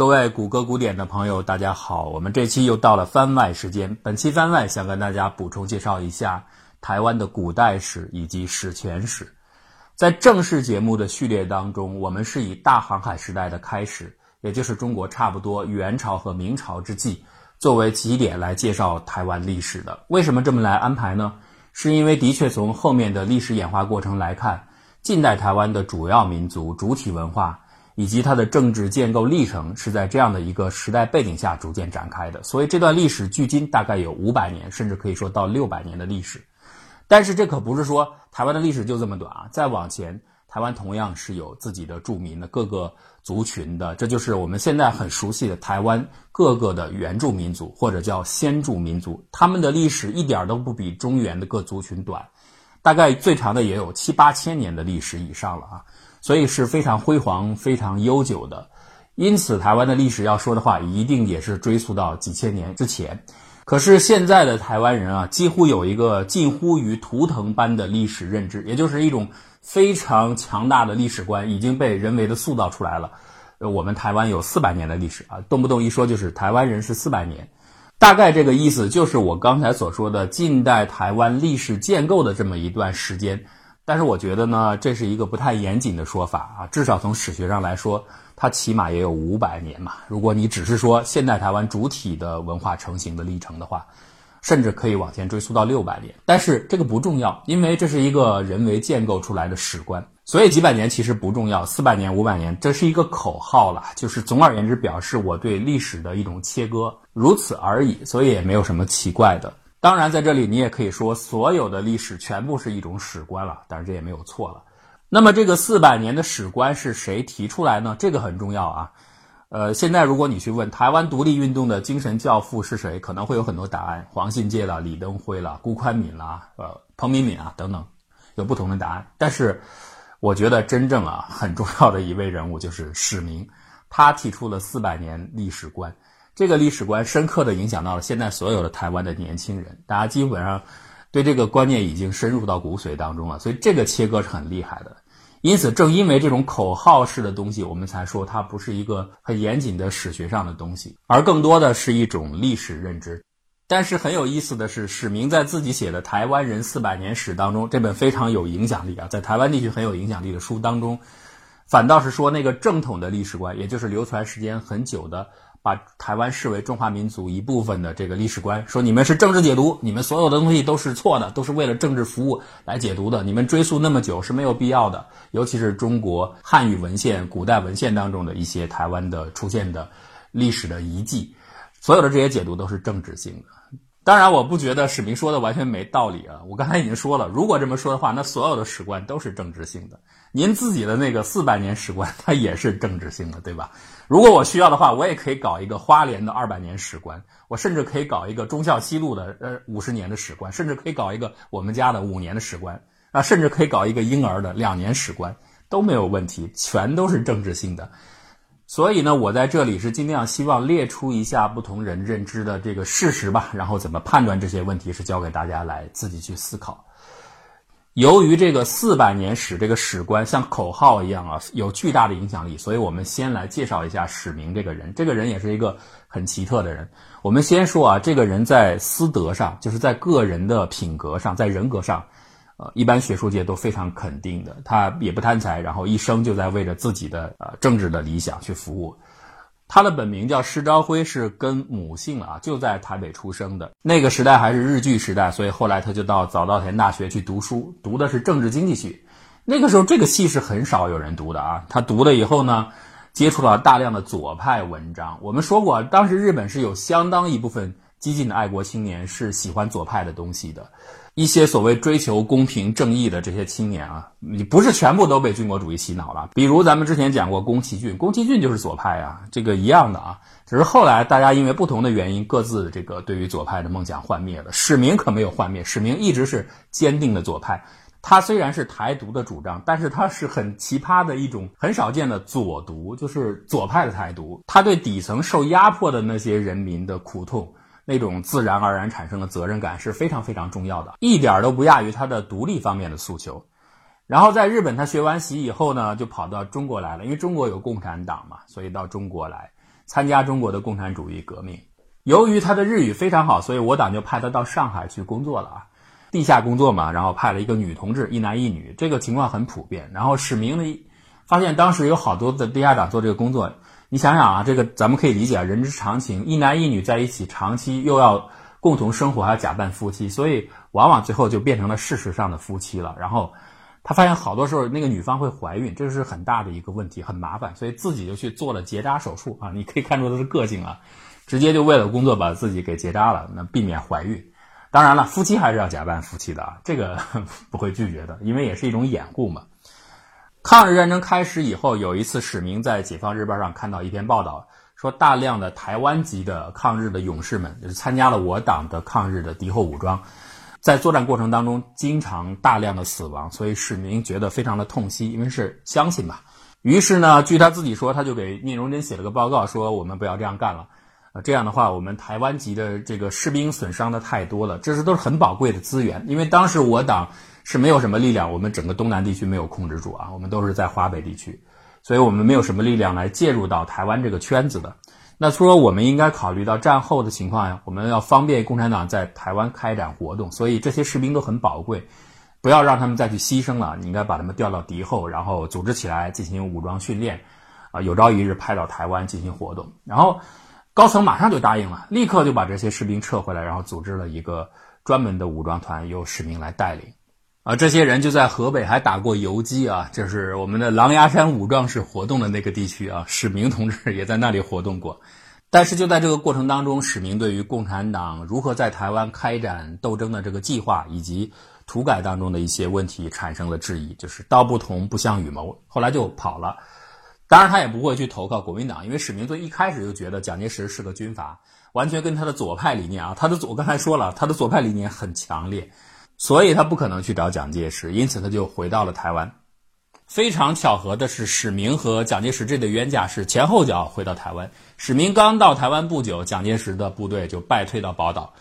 各位谷歌古典的朋友，大家好，我们这期又到了番外时间。本期番外想跟大家补充介绍一下台湾的古代史以及史前史。在正式节目的序列当中，我们是以大航海时代的开始，也就是中国差不多元朝和明朝之际，作为起点来介绍台湾历史的。为什么这么来安排呢？是因为的确从后面的历史演化过程来看。近代台湾的主要民族主体文化以及它的政治建构历程，是在这样的一个时代背景下逐渐展开的。所以这段历史距今大概有五百年，甚至可以说到六百年的历史。但是这可不是说台湾的历史就这么短啊！再往前，台湾同样是有自己的著名的各个族群的，这就是我们现在很熟悉的台湾各个的原住民族或者叫先住民族，他们的历史一点都不比中原的各族群短。大概最长的也有七八千年的历史以上了啊，所以是非常辉煌、非常悠久的。因此，台湾的历史要说的话，一定也是追溯到几千年之前。可是现在的台湾人啊，几乎有一个近乎于图腾般的历史认知，也就是一种非常强大的历史观，已经被人为的塑造出来了。我们台湾有四百年的历史啊，动不动一说就是台湾人是四百年。大概这个意思就是我刚才所说的近代台湾历史建构的这么一段时间，但是我觉得呢，这是一个不太严谨的说法啊，至少从史学上来说，它起码也有五百年嘛。如果你只是说现代台湾主体的文化成型的历程的话。甚至可以往前追溯到六百年，但是这个不重要，因为这是一个人为建构出来的史观，所以几百年其实不重要，四百年、五百年，这是一个口号了，就是总而言之表示我对历史的一种切割，如此而已，所以也没有什么奇怪的。当然，在这里你也可以说所有的历史全部是一种史观了，但是这也没有错了。那么这个四百年的史观是谁提出来呢？这个很重要啊。呃，现在如果你去问台湾独立运动的精神教父是谁，可能会有很多答案，黄信介啦、李登辉啦、辜宽敏啦、呃、彭明敏啊等等，有不同的答案。但是，我觉得真正啊很重要的一位人物就是史明，他提出了四百年历史观，这个历史观深刻的影响到了现在所有的台湾的年轻人，大家基本上对这个观念已经深入到骨髓当中了，所以这个切割是很厉害的。因此，正因为这种口号式的东西，我们才说它不是一个很严谨的史学上的东西，而更多的是一种历史认知。但是很有意思的是，史明在自己写的《台湾人四百年史》当中，这本非常有影响力啊，在台湾地区很有影响力的书当中，反倒是说那个正统的历史观，也就是流传时间很久的。把台湾视为中华民族一部分的这个历史观，说你们是政治解读，你们所有的东西都是错的，都是为了政治服务来解读的。你们追溯那么久是没有必要的，尤其是中国汉语文献、古代文献当中的一些台湾的出现的历史的遗迹，所有的这些解读都是政治性的。当然，我不觉得史明说的完全没道理啊！我刚才已经说了，如果这么说的话，那所有的史观都是政治性的。您自己的那个四百年史观，它也是政治性的，对吧？如果我需要的话，我也可以搞一个花莲的二百年史观，我甚至可以搞一个忠孝西路的呃五十年的史观，甚至可以搞一个我们家的五年的史观啊，甚至可以搞一个婴儿的两年史观都没有问题，全都是政治性的。所以呢，我在这里是尽量希望列出一下不同人认知的这个事实吧，然后怎么判断这些问题是交给大家来自己去思考。由于这个四百年史这个史观像口号一样啊，有巨大的影响力，所以我们先来介绍一下史明这个人。这个人也是一个很奇特的人。我们先说啊，这个人在私德上，就是在个人的品格上，在人格上。呃，一般学术界都非常肯定的，他也不贪财，然后一生就在为着自己的呃政治的理想去服务。他的本名叫施昭辉，是跟母姓啊，就在台北出生的。那个时代还是日据时代，所以后来他就到早稻田大学去读书，读的是政治经济系。那个时候这个系是很少有人读的啊。他读了以后呢，接触了大量的左派文章。我们说过，当时日本是有相当一部分激进的爱国青年是喜欢左派的东西的。一些所谓追求公平正义的这些青年啊，你不是全部都被军国主义洗脑了。比如咱们之前讲过宫崎骏，宫崎骏就是左派啊，这个一样的啊。只是后来大家因为不同的原因，各自这个对于左派的梦想幻灭了。史明可没有幻灭，史明一直是坚定的左派。他虽然是台独的主张，但是他是很奇葩的一种很少见的左独，就是左派的台独。他对底层受压迫的那些人民的苦痛。那种自然而然产生的责任感是非常非常重要的，一点都不亚于他的独立方面的诉求。然后在日本，他学完习以后呢，就跑到中国来了，因为中国有共产党嘛，所以到中国来参加中国的共产主义革命。由于他的日语非常好，所以我党就派他到上海去工作了啊，地下工作嘛，然后派了一个女同志，一男一女，这个情况很普遍。然后史明呢，发现当时有好多的地下党做这个工作，你想想啊，这个咱们可以理解啊，人之常情，一男一女在一起长期又要共同生活，还要假扮夫妻，所以往往最后就变成了事实上的夫妻了。然后。他发现好多时候那个女方会怀孕，这是很大的一个问题，很麻烦，所以自己就去做了结扎手术啊！你可以看出他的个性啊，直接就为了工作把自己给结扎了，那避免怀孕。当然了，夫妻还是要假扮夫妻的啊，这个 不会拒绝的，因为也是一种掩护嘛。抗日战争开始以后，有一次史明在《解放日报》上看到一篇报道，说大量的台湾籍的抗日的勇士们，就是参加了我党的抗日的敌后武装。在作战过程当中，经常大量的死亡，所以史明觉得非常的痛惜，因为是乡亲嘛。于是呢，据他自己说，他就给聂荣臻写了个报告，说我们不要这样干了。呃，这样的话，我们台湾籍的这个士兵损伤的太多了，这是都是很宝贵的资源。因为当时我党是没有什么力量，我们整个东南地区没有控制住啊，我们都是在华北地区，所以我们没有什么力量来介入到台湾这个圈子的。那说我们应该考虑到战后的情况呀，我们要方便共产党在台湾开展活动，所以这些士兵都很宝贵，不要让他们再去牺牲了。你应该把他们调到敌后，然后组织起来进行武装训练，啊，有朝一日派到台湾进行活动。然后高层马上就答应了，立刻就把这些士兵撤回来，然后组织了一个专门的武装团，由史明来带领。啊，这些人就在河北还打过游击啊，就是我们的狼牙山武壮士活动的那个地区啊。史明同志也在那里活动过，但是就在这个过程当中，史明对于共产党如何在台湾开展斗争的这个计划以及土改当中的一些问题产生了质疑，就是道不同不相与谋，后来就跑了。当然，他也不会去投靠国民党，因为史明最一开始就觉得蒋介石是个军阀，完全跟他的左派理念啊，他的左刚才说了，他的左派理念很强烈。所以他不可能去找蒋介石，因此他就回到了台湾。非常巧合的是，史明和蒋介石这对冤家是前后脚回到台湾。史明刚到台湾不久，蒋介石的部队就败退到宝岛。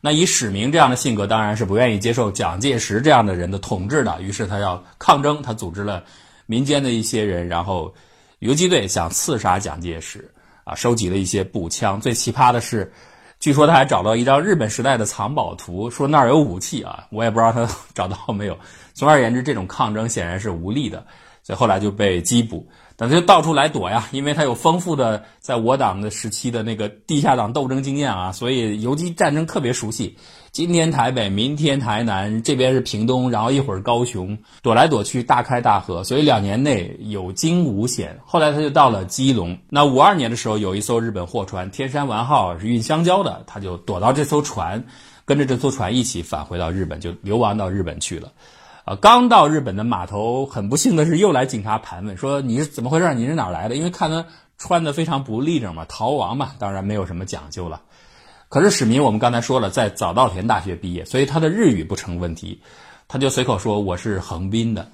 那以史明这样的性格，当然是不愿意接受蒋介石这样的人的统治的。于是他要抗争，他组织了民间的一些人，然后游击队想刺杀蒋介石啊，收集了一些步枪。最奇葩的是。据说他还找到一张日本时代的藏宝图，说那儿有武器啊，我也不知道他 找到没有。总而言之，这种抗争显然是无力的，所以后来就被缉捕。等他就到处来躲呀，因为他有丰富的在我党的时期的那个地下党斗争经验啊，所以游击战争特别熟悉。今天台北，明天台南，这边是屏东，然后一会儿高雄，躲来躲去，大开大合，所以两年内有惊无险。后来他就到了基隆。那五二年的时候，有一艘日本货船“天山丸号”是运香蕉的，他就躲到这艘船，跟着这艘船一起返回到日本，就流亡到日本去了。啊，刚到日本的码头，很不幸的是又来警察盘问，说你是怎么回事？你是哪来的？因为看他穿的非常不立正嘛，逃亡嘛，当然没有什么讲究了。可是史明，我们刚才说了，在早稻田大学毕业，所以他的日语不成问题，他就随口说我是横滨的。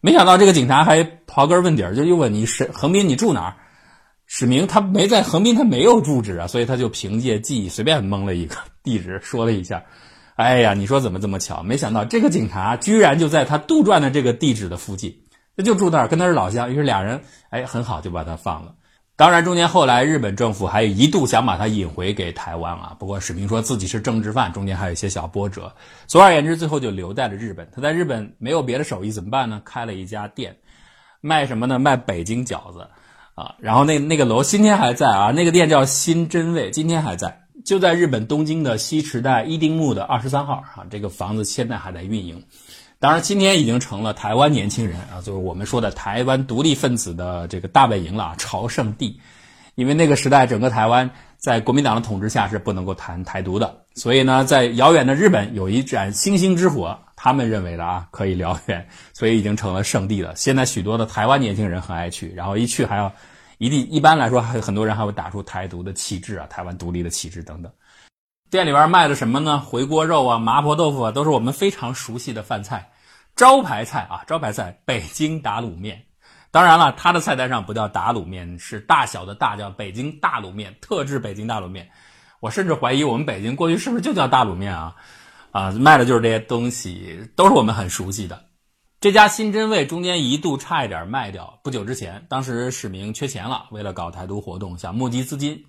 没想到这个警察还刨根问底儿，就又问你是横滨，你住哪儿？史明他没在横滨，他没有住址啊，所以他就凭借记忆随便蒙了一个地址，说了一下。哎呀，你说怎么这么巧？没想到这个警察居然就在他杜撰的这个地址的附近，那就住那儿，跟他是老乡。于是俩人哎很好，就把他放了。当然，中间后来日本政府还一度想把他引回给台湾啊。不过史明说自己是政治犯，中间还有一些小波折。总而言之，最后就留在了日本。他在日本没有别的手艺，怎么办呢？开了一家店，卖什么呢？卖北京饺子啊。然后那那个楼今天还在啊，那个店叫新真味，今天还在。就在日本东京的西池袋伊丁木的二十三号啊，这个房子现在还在运营。当然，今天已经成了台湾年轻人啊，就是我们说的台湾独立分子的这个大本营了，朝圣地。因为那个时代，整个台湾在国民党的统治下是不能够谈台独的，所以呢，在遥远的日本有一盏星星之火，他们认为的啊可以燎原，所以已经成了圣地了。现在许多的台湾年轻人很爱去，然后一去还要。一定一般来说，还有很多人还会打出台独的旗帜啊，台湾独立的旗帜等等。店里边卖的什么呢？回锅肉啊，麻婆豆腐啊，都是我们非常熟悉的饭菜，招牌菜啊，招牌菜北京打卤面。当然了，它的菜单上不叫打卤面，是大小的大叫北京大卤面，特制北京大卤面。我甚至怀疑我们北京过去是不是就叫大卤面啊？啊，卖的就是这些东西，都是我们很熟悉的。这家新真味中间一度差一点卖掉。不久之前，当时市民缺钱了，为了搞台独活动，想募集资金，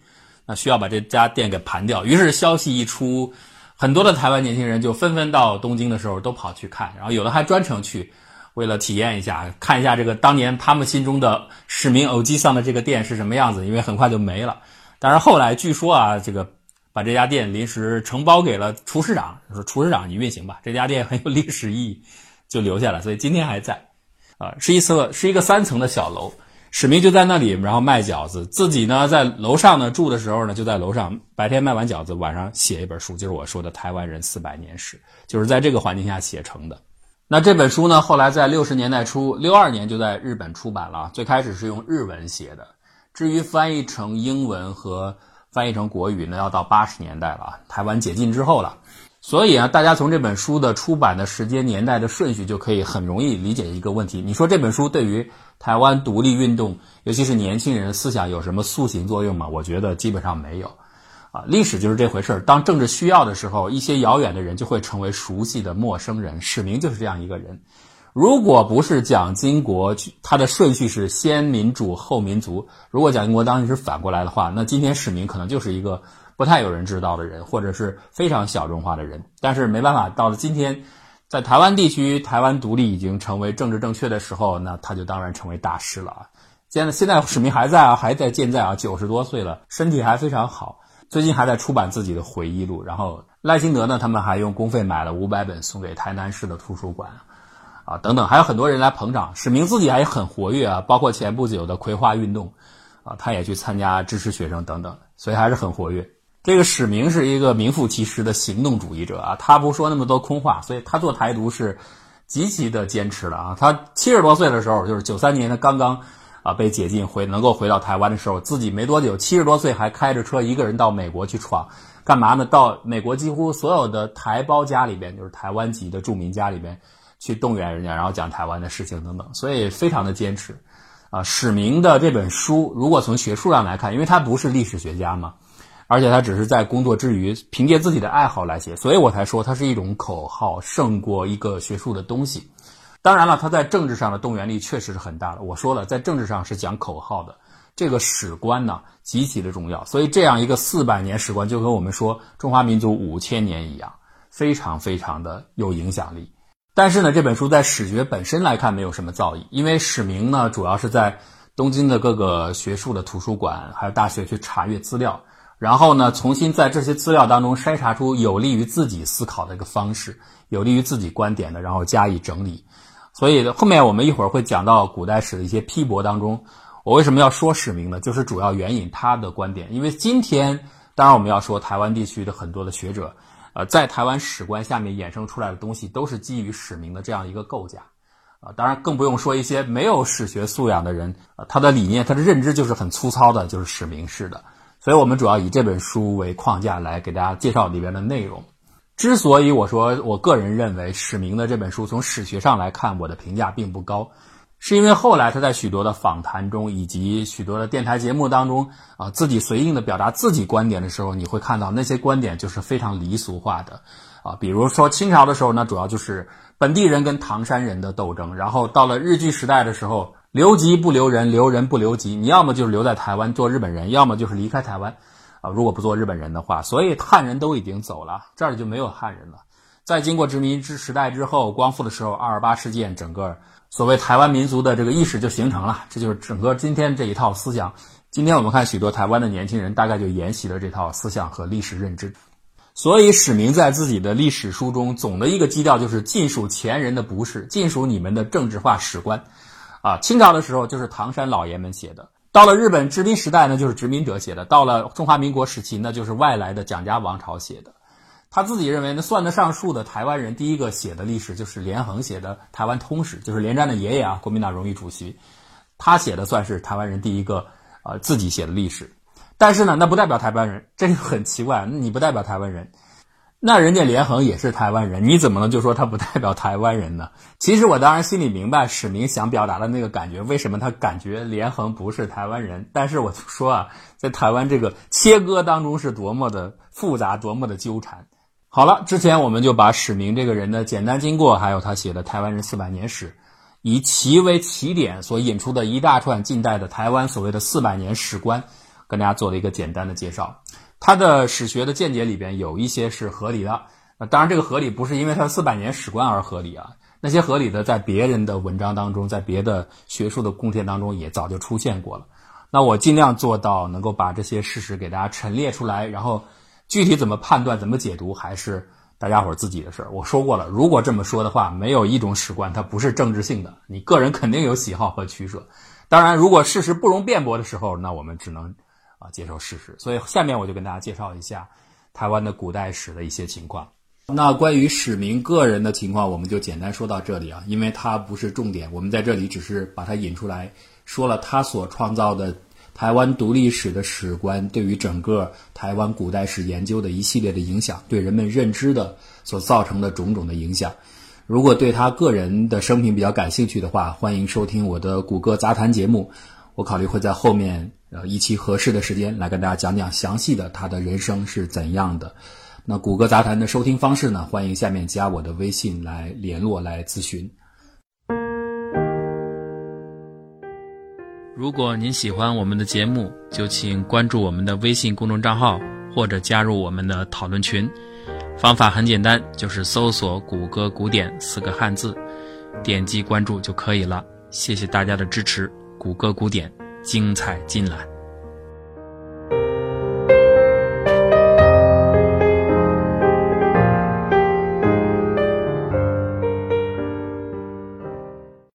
那需要把这家店给盘掉。于是消息一出，很多的台湾年轻人就纷纷到东京的时候都跑去看，然后有的还专程去，为了体验一下，看一下这个当年他们心中的市民偶机上的这个店是什么样子，因为很快就没了。但是后来据说啊，这个把这家店临时承包给了厨师长，说厨师长你运行吧，这家店很有历史意义。就留下了，所以今天还在，啊，是一侧是一个三层的小楼，史明就在那里，然后卖饺子，自己呢在楼上呢住的时候呢就在楼上，白天卖完饺子，晚上写一本书，就是我说的《台湾人四百年史》，就是在这个环境下写成的。那这本书呢，后来在六十年代初，六二年就在日本出版了，最开始是用日文写的，至于翻译成英文和翻译成国语呢，要到八十年代了，台湾解禁之后了。所以啊，大家从这本书的出版的时间年代的顺序，就可以很容易理解一个问题：你说这本书对于台湾独立运动，尤其是年轻人思想有什么塑形作用吗？我觉得基本上没有。啊，历史就是这回事儿。当政治需要的时候，一些遥远的人就会成为熟悉的陌生人。史明就是这样一个人。如果不是蒋经国，他的顺序是先民主后民族。如果蒋经国当时是反过来的话，那今天史明可能就是一个。不太有人知道的人，或者是非常小众化的人，但是没办法，到了今天，在台湾地区，台湾独立已经成为政治正确的时候，那他就当然成为大师了啊！现在现在史明还在啊，还在健在啊，九十多岁了，身体还非常好，最近还在出版自己的回忆录。然后赖清德呢，他们还用公费买了五百本送给台南市的图书馆，啊，等等，还有很多人来捧场。史明自己还很活跃啊，包括前不久的葵花运动，啊，他也去参加支持学生等等，所以还是很活跃。这个史明是一个名副其实的行动主义者啊，他不说那么多空话，所以他做台独是极其的坚持的啊。他七十多岁的时候，就是九三年他刚刚啊被解禁回能够回到台湾的时候，自己没多久，七十多岁还开着车一个人到美国去闯，干嘛呢？到美国几乎所有的台胞家里边，就是台湾籍的著名家里边去动员人家，然后讲台湾的事情等等，所以非常的坚持啊。史明的这本书，如果从学术上来看，因为他不是历史学家嘛。而且他只是在工作之余，凭借自己的爱好来写，所以我才说它是一种口号胜过一个学术的东西。当然了，他在政治上的动员力确实是很大的。我说了，在政治上是讲口号的，这个史观呢极其的重要。所以这样一个四百年史观，就跟我们说中华民族五千年一样，非常非常的有影响力。但是呢，这本书在史学本身来看没有什么造诣，因为史明呢主要是在东京的各个学术的图书馆还有大学去查阅资料。然后呢，重新在这些资料当中筛查出有利于自己思考的一个方式，有利于自己观点的，然后加以整理。所以后面我们一会儿会讲到古代史的一些批驳当中，我为什么要说史明呢？就是主要援引他的观点。因为今天，当然我们要说台湾地区的很多的学者，呃，在台湾史观下面衍生出来的东西，都是基于史明的这样一个构架，啊，当然更不用说一些没有史学素养的人，啊，他的理念、他的认知就是很粗糙的，就是史明式的。所以我们主要以这本书为框架来给大家介绍里边的内容。之所以我说我个人认为史明的这本书从史学上来看，我的评价并不高，是因为后来他在许多的访谈中以及许多的电台节目当中啊，自己随应的表达自己观点的时候，你会看到那些观点就是非常离俗化的啊。比如说清朝的时候呢，主要就是本地人跟唐山人的斗争，然后到了日据时代的时候。留籍不留人，留人不留籍。你要么就是留在台湾做日本人，要么就是离开台湾，啊，如果不做日本人的话。所以汉人都已经走了，这儿就没有汉人了。在经过殖民之时代之后，光复的时候，二二八事件，整个所谓台湾民族的这个意识就形成了，这就是整个今天这一套思想。今天我们看许多台湾的年轻人，大概就沿袭了这套思想和历史认知。所以史明在自己的历史书中，总的一个基调就是尽数前人的不是，尽数你们的政治化史观。啊，清朝的时候就是唐山老爷们写的，到了日本殖民时代呢，就是殖民者写的；到了中华民国时期，那就是外来的蒋家王朝写的。他自己认为，呢，算得上数的台湾人第一个写的历史就是连横写的《台湾通史》，就是连战的爷爷啊，国民党荣誉主席，他写的算是台湾人第一个呃自己写的历史。但是呢，那不代表台湾人，这就很奇怪，你不代表台湾人。那人家连横也是台湾人，你怎么能就说他不代表台湾人呢？其实我当然心里明白史明想表达的那个感觉，为什么他感觉连横不是台湾人？但是我就说啊，在台湾这个切割当中是多么的复杂，多么的纠缠。好了，之前我们就把史明这个人的简单经过，还有他写的《台湾人四百年史》以其为起点所引出的一大串近代的台湾所谓的四百年史观，跟大家做了一个简单的介绍。他的史学的见解里边有一些是合理的，那当然这个合理不是因为他四百年史观而合理啊，那些合理的在别人的文章当中，在别的学术的贡献当中也早就出现过了。那我尽量做到能够把这些事实给大家陈列出来，然后具体怎么判断、怎么解读，还是。大家伙自己的事儿，我说过了。如果这么说的话，没有一种史观它不是政治性的，你个人肯定有喜好和取舍。当然，如果事实不容辩驳的时候，那我们只能啊接受事实。所以下面我就跟大家介绍一下台湾的古代史的一些情况。那关于史明个人的情况，我们就简单说到这里啊，因为它不是重点，我们在这里只是把它引出来，说了他所创造的。台湾独立史的史观对于整个台湾古代史研究的一系列的影响，对人们认知的所造成的种种的影响。如果对他个人的生平比较感兴趣的话，欢迎收听我的谷歌杂谈节目。我考虑会在后面呃一期合适的时间来跟大家讲讲详细的他的人生是怎样的。那谷歌杂谈的收听方式呢？欢迎下面加我的微信来联络来咨询。如果您喜欢我们的节目，就请关注我们的微信公众账号，或者加入我们的讨论群。方法很简单，就是搜索“谷歌古典”四个汉字，点击关注就可以了。谢谢大家的支持，谷歌古典精彩尽览。